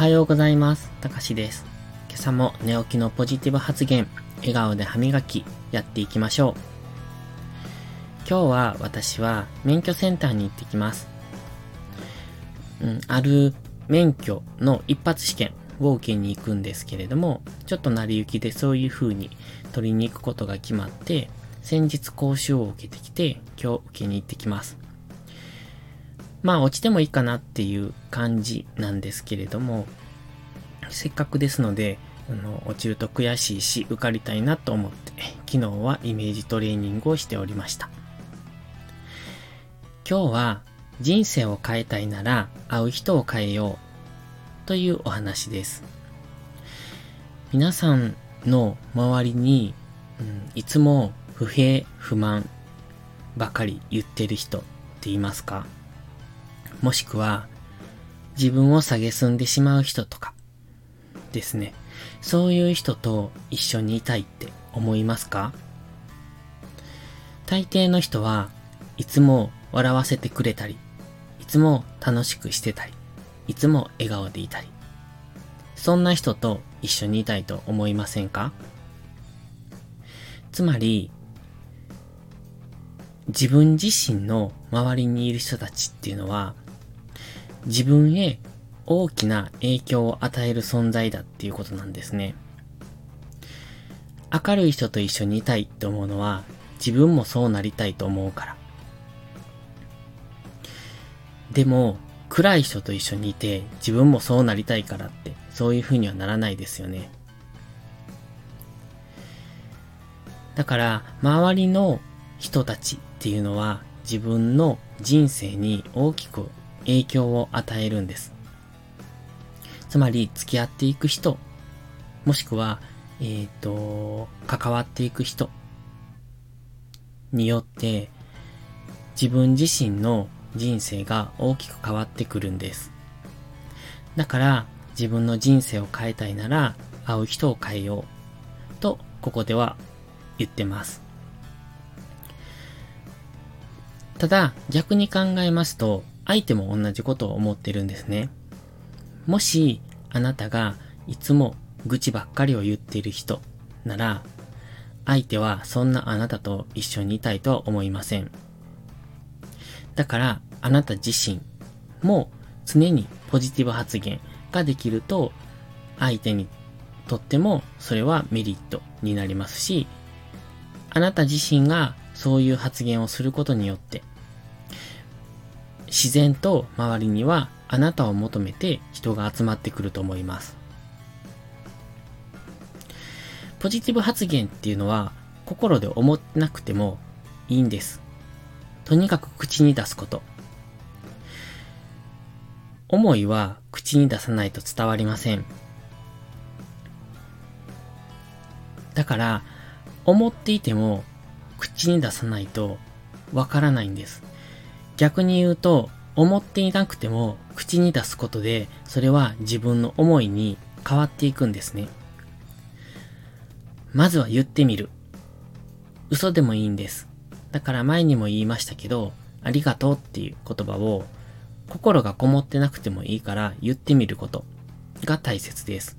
はようございます。たかしです。今朝も寝起きのポジティブ発言、笑顔で歯磨き、やっていきましょう。今日は私は免許センターに行ってきます。うん、ある免許の一発試験を受けに行くんですけれども、ちょっと成り行きでそういう風に取りに行くことが決まって、先日講習を受けてきて、今日受けに行ってきます。まあ落ちてもいいかなっていう感じなんですけれども、せっかくですので、あの落ちると悔しいし受かりたいなと思って、昨日はイメージトレーニングをしておりました。今日は人生を変えたいなら会う人を変えようというお話です。皆さんの周りに、うん、いつも不平不満ばかり言ってる人っていますか？もしくは、自分を蔑んでしまう人とか、ですね。そういう人と一緒にいたいって思いますか？大抵の人はいつも笑わせてくれたり、いつも楽しくしてたり、いつも笑顔でいたり、そんな人と一緒にいたいと思いませんか？つまり、自分自身の周りにいる人たちっていうのは、自分へ大きな影響を与える存在だっていうことなんですね。明るい人と一緒にいたいって思うのは、自分もそうなりたいと思うから。でも、暗い人と一緒にいて、自分もそうなりたいからって、そういう風にはならないですよね。だから、周りの人たちっていうのは、自分の人生に大きく影響を与えるんです。つまり、付き合っていく人、もしくは、えっ、ー、と、関わっていく人によって、自分自身の人生が大きく変わってくるんです。だから、自分の人生を変えたいなら、会う人を変えよう。と、ここでは言ってます。ただ、逆に考えますと、相手も同じことを思ってるんですね。もし、あなたがいつも愚痴ばっかりを言っている人なら、相手はそんなあなたと一緒にいたいとは思いません。だから、あなた自身も常にポジティブ発言ができると、相手にとってもそれはメリットになりますし、あなた自身がそういう発言をすることによって、自然と周りにはあなたを求めて人が集まってくると思います。ポジティブ発言っていうのは心で思ってなくてもいいんです。とにかく口に出すこと。思いは口に出さないと伝わりません。だから、思っていても口に出さないとわからないんです。逆に言うと、思っていなくても口に出すことで、それは自分の思いに変わっていくんですね。まずは言ってみる。嘘でもいいんです。だから前にも言いましたけど、ありがとうっていう言葉を心がこもってなくてもいいから言ってみることが大切です。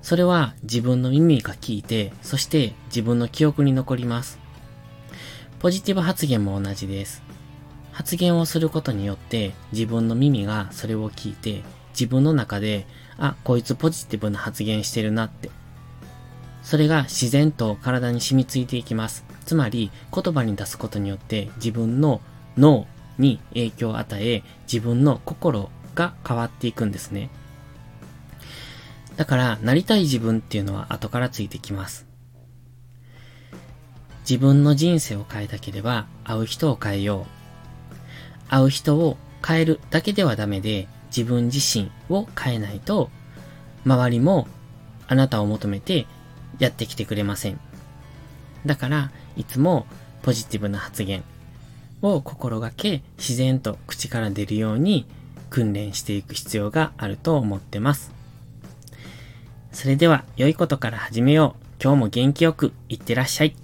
それは自分の耳が聞いて、そして自分の記憶に残ります。ポジティブ発言も同じです。発言をすることによって自分の耳がそれを聞いて自分の中で、あ、こいつポジティブな発言してるなって。それが自然と体に染みついていきます。つまり言葉に出すことによって自分の脳に影響を与え自分の心が変わっていくんですね。だからなりたい自分っていうのは後からついてきます。自分の人生を変えたければ会う人を変えよう。会う人を変えるだけではダメで自分自身を変えないと周りもあなたを求めてやってきてくれません。だからいつもポジティブな発言を心がけ自然と口から出るように訓練していく必要があると思ってます。それでは良いことから始めよう。今日も元気よくいってらっしゃい。